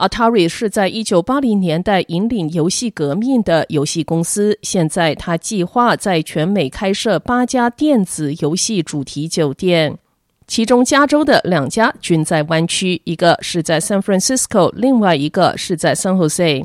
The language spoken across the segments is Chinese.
Atari 是在一九八零年代引领游戏革命的游戏公司，现在他计划在全美开设八家电子游戏主题酒店。其中，加州的两家均在湾区，一个是在 San Francisco，另外一个是在 San Jose。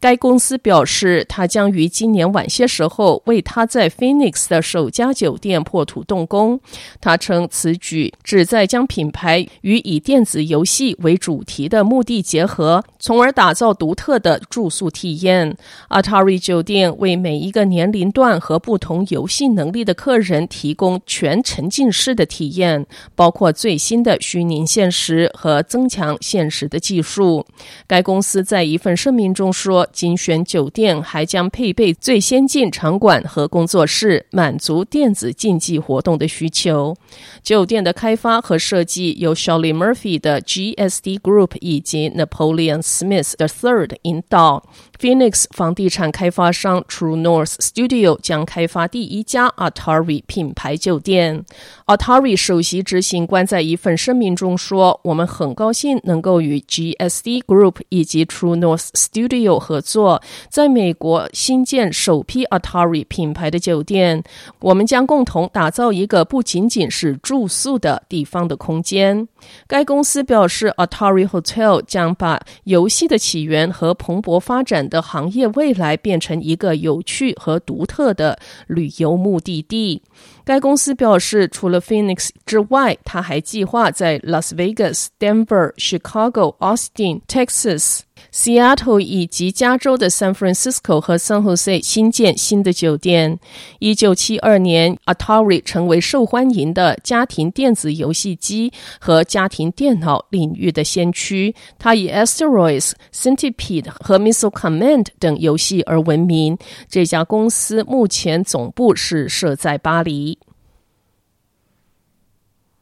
该公司表示，他将于今年晚些时候为他在 Phoenix 的首家酒店破土动工。他称此举旨在将品牌与以电子游戏为主题的目的结合，从而打造独特的住宿体验。Atari 酒店为每一个年龄段和不同游戏能力的客人提供全沉浸式的体验，包括最新的虚拟现实和增强现实的技术。该公司在一份声明中说。精选酒店还将配备最先进场馆和工作室，满足电子竞技活动的需求。酒店的开发和设计由 Shelly Murphy 的 GSD Group 以及 Napoleon Smith III 引导。Phoenix 房地产开发商 True North Studio 将开发第一家 Atari 品牌酒店。Atari 首席执行官在一份声明中说：“我们很高兴能够与 GSD Group 以及 True North Studio 合作，在美国新建首批 Atari 品牌的酒店。我们将共同打造一个不仅仅是住宿的地方的空间。”该公司表示，Atari Hotel 将把游戏的起源和蓬勃发展的行业未来变成一个有趣和独特的旅游目的地。该公司表示，除了 Phoenix 之外，他还计划在 Las Vegas、Denver、Chicago、Austin、Texas。Seattle 以及加州的 San Francisco 和 San Jose 新建新的酒店。一九七二年，Atari 成为受欢迎的家庭电子游戏机和家庭电脑领域的先驱。它以 Asteroids、Centipede 和 Missile Command 等游戏而闻名。这家公司目前总部是设在巴黎。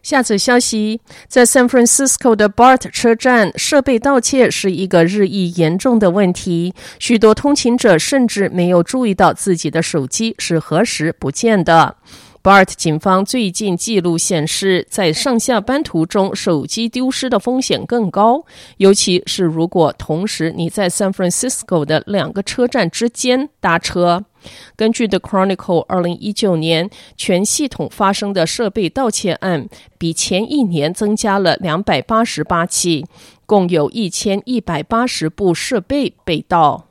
下则消息，在 San Francisco 的 BART 车站，设备盗窃是一个日益严重的问题。许多通勤者甚至没有注意到自己的手机是何时不见的。BART 警方最近记录显示，在上下班途中，手机丢失的风险更高，尤其是如果同时你在 San Francisco 的两个车站之间搭车。根据 The Chronicle，二零一九年全系统发生的设备盗窃案比前一年增加了两百八十八起，共有一千一百八十部设备被盗。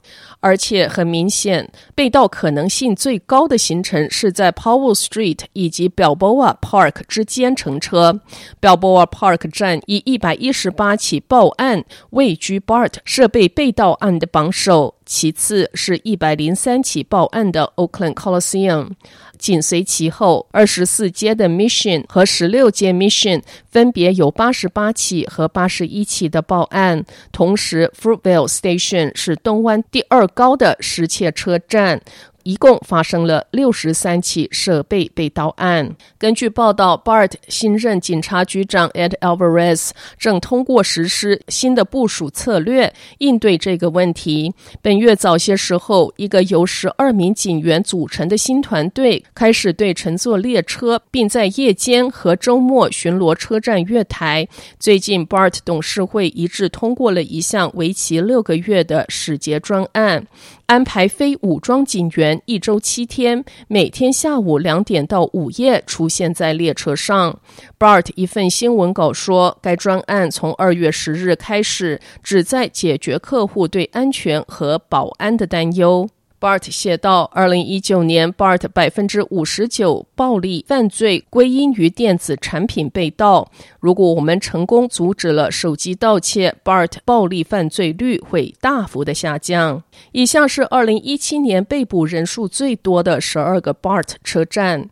而且很明显，被盗可能性最高的行程是在 Powell Street 以及 Balboa Park 之间乘车。Balboa Park 站以一百一十八起报案位居 BART 设备被盗案的榜首，其次是一百零三起报案的 Oakland Coliseum。紧随其后，二十四街的 Mission 和十六街 Mission 分别有八十八起和八十一起的报案。同时，Fruitvale Station 是东湾第二高的失窃车站。一共发生了六十三起设备被盗案。根据报道，BART 新任警察局长 Ed Alvarez 正通过实施新的部署策略应对这个问题。本月早些时候，一个由十二名警员组成的新团队开始对乘坐列车，并在夜间和周末巡逻车站月台。最近，BART 董事会一致通过了一项为期六个月的使节专案。安排非武装警员一周七天，每天下午两点到午夜出现在列车上。BART 一份新闻稿说，该专案从二月十日开始，旨在解决客户对安全和保安的担忧。BART 写道：“二零一九年，BART 百分之五十九暴力犯罪归因于电子产品被盗。如果我们成功阻止了手机盗窃，BART 暴力犯罪率会大幅的下降。”以下是二零一七年被捕人数最多的十二个 BART 车站。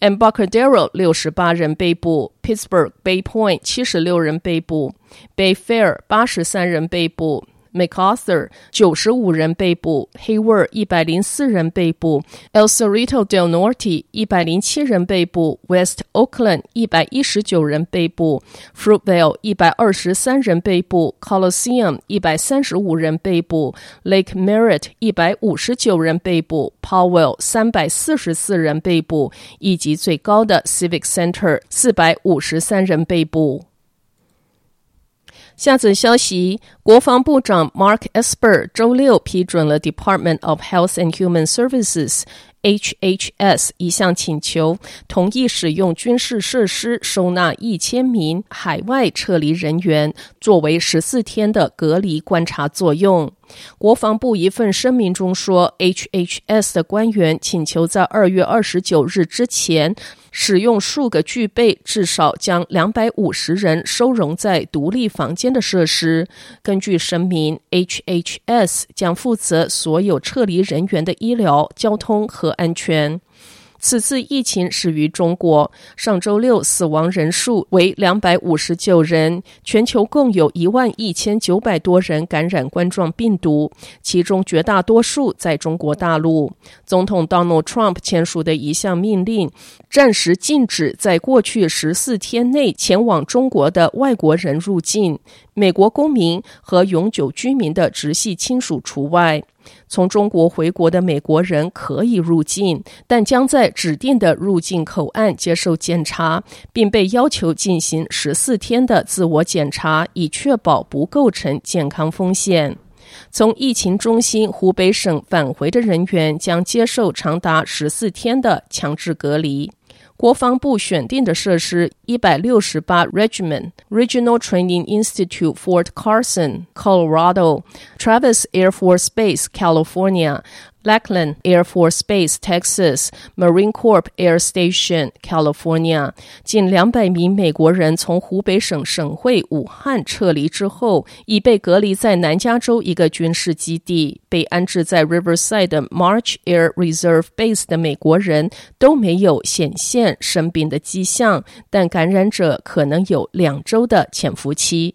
Embarcadero 六十八人被捕，Pittsburgh Bay Point 七十六人被捕，Bay Fair 八十三人被捕。MacArthur 九十五人被捕，Hayward 一百零四人被捕，El Cerrito del Norte 一百零七人被捕，West Oakland 一百一十九人被捕，Fruitvale 一百二十三人被捕，Coliseum 一百三十五人被捕，Lake Merritt 一百五十九人被捕，Powell 三百四十四人被捕，以及最高的 Civic Center 四百五十三人被捕。下则消息，国防部长 Mark Esper 周六批准了 Department of Health and Human Services HHS 一项请求，同意使用军事设施收纳一千名海外撤离人员，作为十四天的隔离观察作用。国防部一份声明中说，HHS 的官员请求在二月二十九日之前，使用数个具备至少将两百五十人收容在独立房间的设施。根据声明，HHS 将负责所有撤离人员的医疗、交通和安全。此次疫情始于中国，上周六死亡人数为两百五十九人，全球共有一万一千九百多人感染冠状病毒，其中绝大多数在中国大陆。总统 Donald Trump 签署的一项命令，暂时禁止在过去十四天内前往中国的外国人入境，美国公民和永久居民的直系亲属除外。从中国回国的美国人可以入境，但将在指定的入境口岸接受检查，并被要求进行十四天的自我检查，以确保不构成健康风险。从疫情中心湖北省返回的人员将接受长达十四天的强制隔离。国防部选定的设施：一百六十八 Regiment Regional Training Institute Fort Carson, Colorado; Travis Air Force Base, California. Lackland Air Force Base, Texas; Marine Corp Air Station, California。近两百名美国人从湖北省省会武汉撤离之后，已被隔离在南加州一个军事基地。被安置在 Riverside March Air Reserve Base 的美国人都没有显现生病的迹象，但感染者可能有两周的潜伏期。